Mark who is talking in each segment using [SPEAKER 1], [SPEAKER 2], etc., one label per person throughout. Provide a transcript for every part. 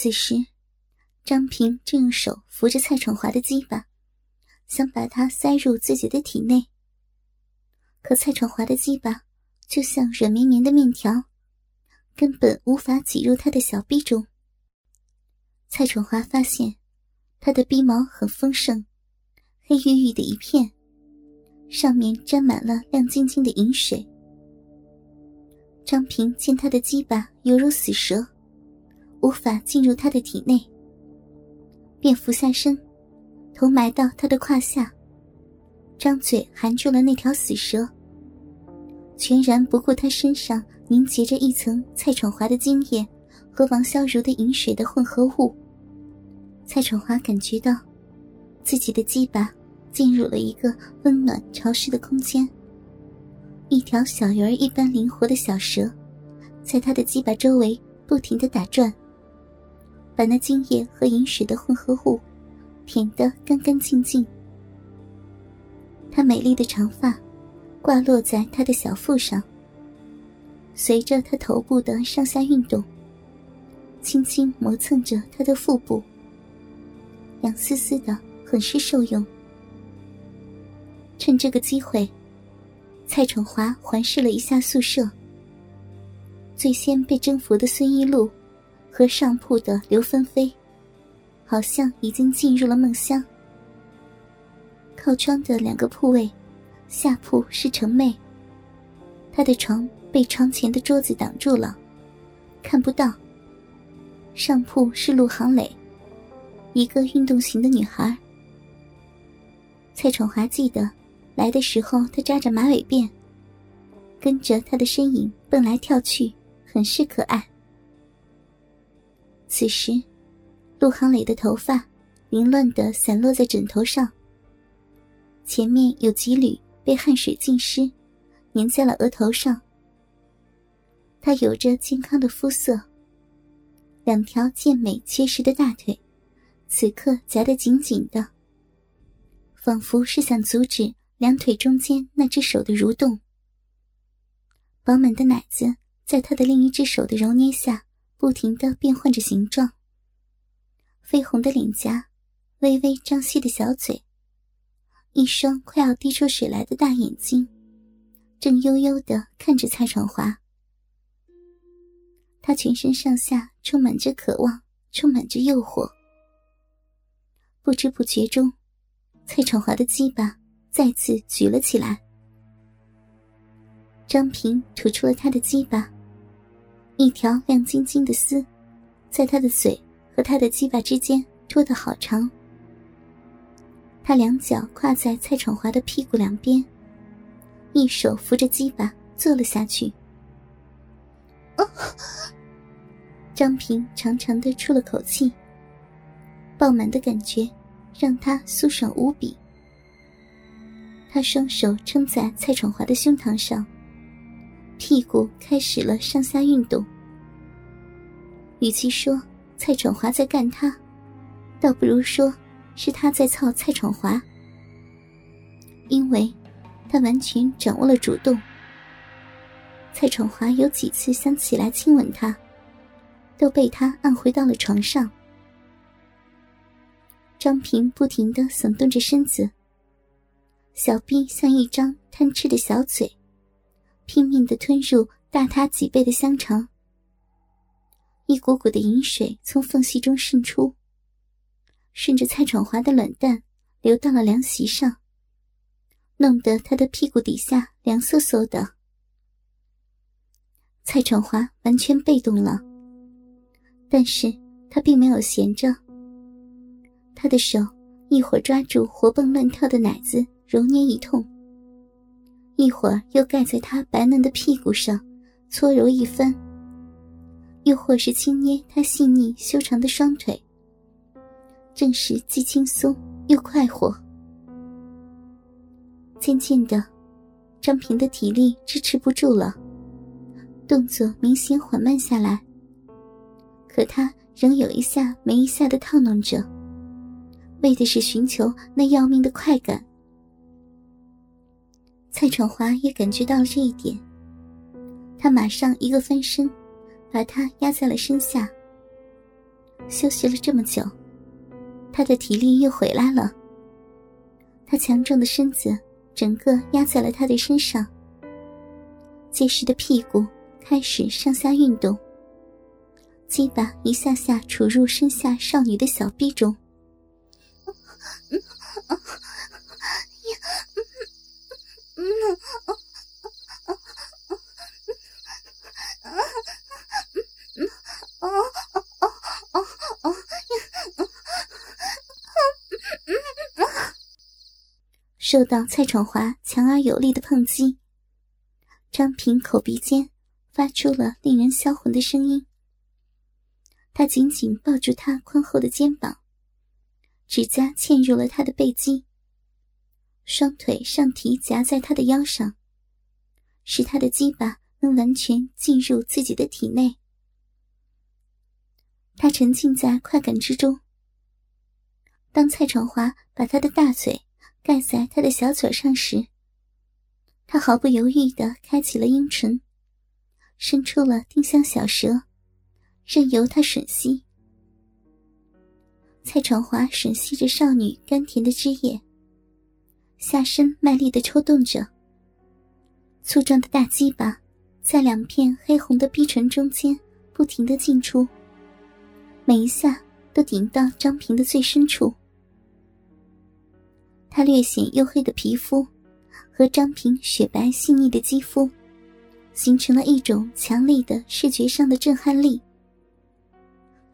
[SPEAKER 1] 此时，张平正用手扶着蔡闯华的鸡巴，想把它塞入自己的体内。可蔡闯华的鸡巴就像软绵绵的面条，根本无法挤入他的小臂中。蔡闯华发现，他的逼毛很丰盛，黑郁郁的一片，上面沾满了亮晶晶的银水。张平见他的鸡巴犹如死蛇。无法进入他的体内，便俯下身，头埋到他的胯下，张嘴含住了那条死蛇，全然不顾他身上凝结着一层蔡闯华的精液和王潇如的饮水的混合物。蔡闯华感觉到自己的鸡巴进入了一个温暖潮湿的空间，一条小鱼儿一般灵活的小蛇，在他的鸡巴周围不停的打转。把那精液和饮水的混合物舔得干干净净。她美丽的长发挂落在他的小腹上，随着他头部的上下运动，轻轻磨蹭着他的腹部，痒丝丝的，很是受用。趁这个机会，蔡闯华环视了一下宿舍，最先被征服的孙一路。和上铺的刘芬飞，好像已经进入了梦乡。靠窗的两个铺位，下铺是程妹。她的床被床前的桌子挡住了，看不到。上铺是陆航磊，一个运动型的女孩。蔡闯华记得，来的时候她扎着马尾辫，跟着他的身影蹦来跳去，很是可爱。此时，陆航磊的头发凌乱的散落在枕头上，前面有几缕被汗水浸湿，粘在了额头上。他有着健康的肤色，两条健美结实的大腿，此刻夹得紧紧的，仿佛是想阻止两腿中间那只手的蠕动。饱满的奶子在他的另一只手的揉捏下。不停的变换着形状。绯红的脸颊，微微张开的小嘴，一双快要滴出水来的大眼睛，正悠悠的看着蔡闯华。他全身上下充满着渴望，充满着诱惑。不知不觉中，蔡闯华的鸡巴再次举了起来。张平吐出了他的鸡巴。一条亮晶晶的丝，在他的嘴和他的鸡巴之间拖得好长。他两脚跨在蔡闯华的屁股两边，一手扶着鸡巴坐了下去。张平长长的出了口气，爆满的感觉让他舒爽无比。他双手撑在蔡闯华的胸膛上。屁股开始了上下运动。与其说蔡闯华在干他，倒不如说是他在操蔡闯华，因为他完全掌握了主动。蔡闯华有几次想起来亲吻他，都被他按回到了床上。张平不停的耸动着身子，小臂像一张贪吃的小嘴。拼命的吞入大他几倍的香肠，一股股的饮水从缝隙中渗出，顺着蔡闯华的卵蛋流到了凉席上，弄得他的屁股底下凉飕飕的。蔡闯华完全被动了，但是他并没有闲着，他的手一会儿抓住活蹦乱跳的奶子揉捏一通。一会儿又盖在他白嫩的屁股上，搓揉一番；又或是轻捏他细腻修长的双腿，正是既轻松又快活。渐渐的，张平的体力支持不住了，动作明显缓慢下来。可他仍有一下没一下的套弄着，为的是寻求那要命的快感。蔡闯华也感觉到了这一点，他马上一个翻身，把他压在了身下。休息了这么久，他的体力又回来了。他强壮的身子整个压在了他的身上，结实的屁股开始上下运动，鸡巴一下下杵入身下少女的小臂中。受到蔡闯华强而有力的碰击，张平口鼻间发出了令人销魂的声音。他紧紧抱住他宽厚的肩膀，指甲嵌入了他的背肌，双腿上提夹在他的腰上，使他的鸡巴能完全进入自己的体内。他沉浸在快感之中。当蔡闯华把他的大嘴。盖在他的小嘴上时，他毫不犹豫地开启了阴唇，伸出了丁香小舌，任由他吮吸。蔡传华吮吸着少女甘甜的汁液，下身卖力地抽动着，粗壮的大鸡巴在两片黑红的逼唇中间不停地进出，每一下都顶到张平的最深处。他略显黝黑的皮肤，和张平雪白细腻的肌肤，形成了一种强烈的视觉上的震撼力。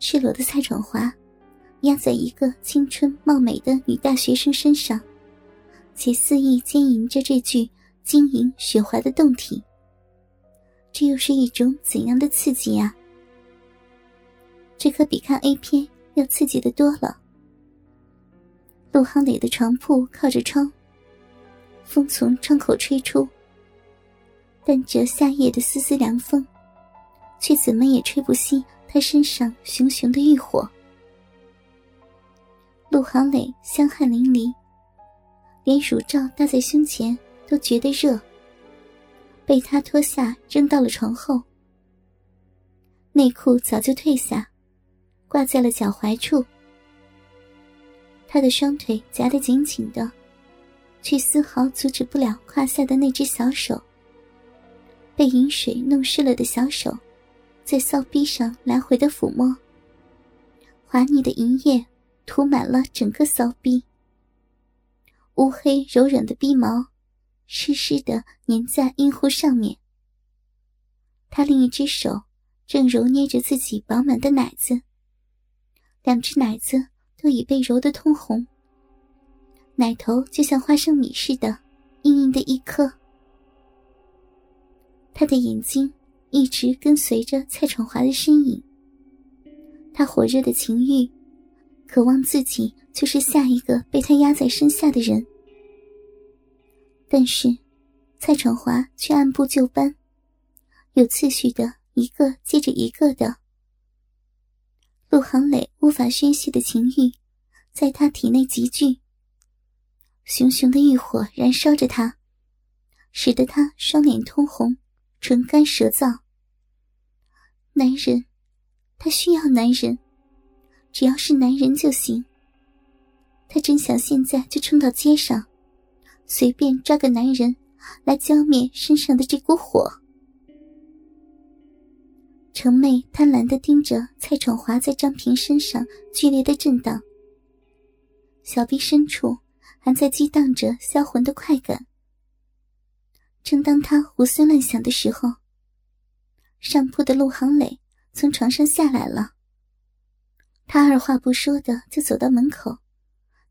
[SPEAKER 1] 赤裸的蔡闯华，压在一个青春貌美的女大学生身上，且肆意奸淫着这具晶莹雪滑的胴体。这又是一种怎样的刺激啊？这可比看 A 片要刺激的多了。陆航磊的床铺靠着窗，风从窗口吹出，伴着夏夜的丝丝凉风，却怎么也吹不熄他身上熊熊的欲火。陆航磊香汗淋漓，连乳罩搭在胸前都觉得热，被他脱下扔到了床后，内裤早就褪下，挂在了脚踝处。他的双腿夹得紧紧的，却丝毫阻止不了胯下的那只小手。被饮水弄湿了的小手，在骚逼上来回的抚摸。滑腻的银液涂满了整个骚逼，乌黑柔软的逼毛，湿湿的粘在阴户上面。他另一只手正揉捏着自己饱满的奶子，两只奶子。都已被揉得通红，奶头就像花生米似的，硬硬的一颗。他的眼睛一直跟随着蔡闯华的身影，他火热的情欲，渴望自己就是下一个被他压在身下的人。但是，蔡闯华却按部就班，有次序的一个接着一个的。陆航磊无法宣泄的情欲，在他体内集聚。熊熊的欲火燃烧着他，使得他双脸通红，唇干舌燥。男人，他需要男人，只要是男人就行。他真想现在就冲到街上，随便抓个男人来浇灭身上的这股火。程妹贪婪的盯着蔡闯华在张平身上剧烈的震荡，小臂深处还在激荡着销魂的快感。正当他胡思乱想的时候，上铺的陆航磊从床上下来了。他二话不说的就走到门口，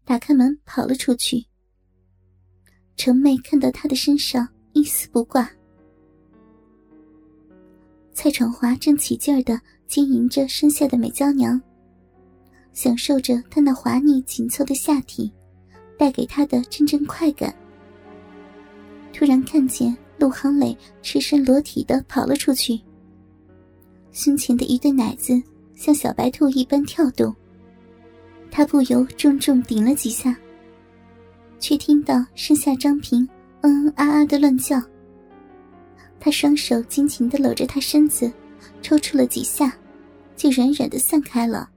[SPEAKER 1] 打开门跑了出去。程妹看到他的身上一丝不挂。蔡闯华正起劲儿的经营着身下的美娇娘，享受着她那滑腻紧凑的下体带给他的阵阵快感。突然看见陆航磊赤身裸体的跑了出去，胸前的一对奶子像小白兔一般跳动，他不由重重顶了几下，却听到身下张平嗯嗯啊啊的乱叫。他双手紧紧地搂着她身子，抽搐了几下，就软软的散开了。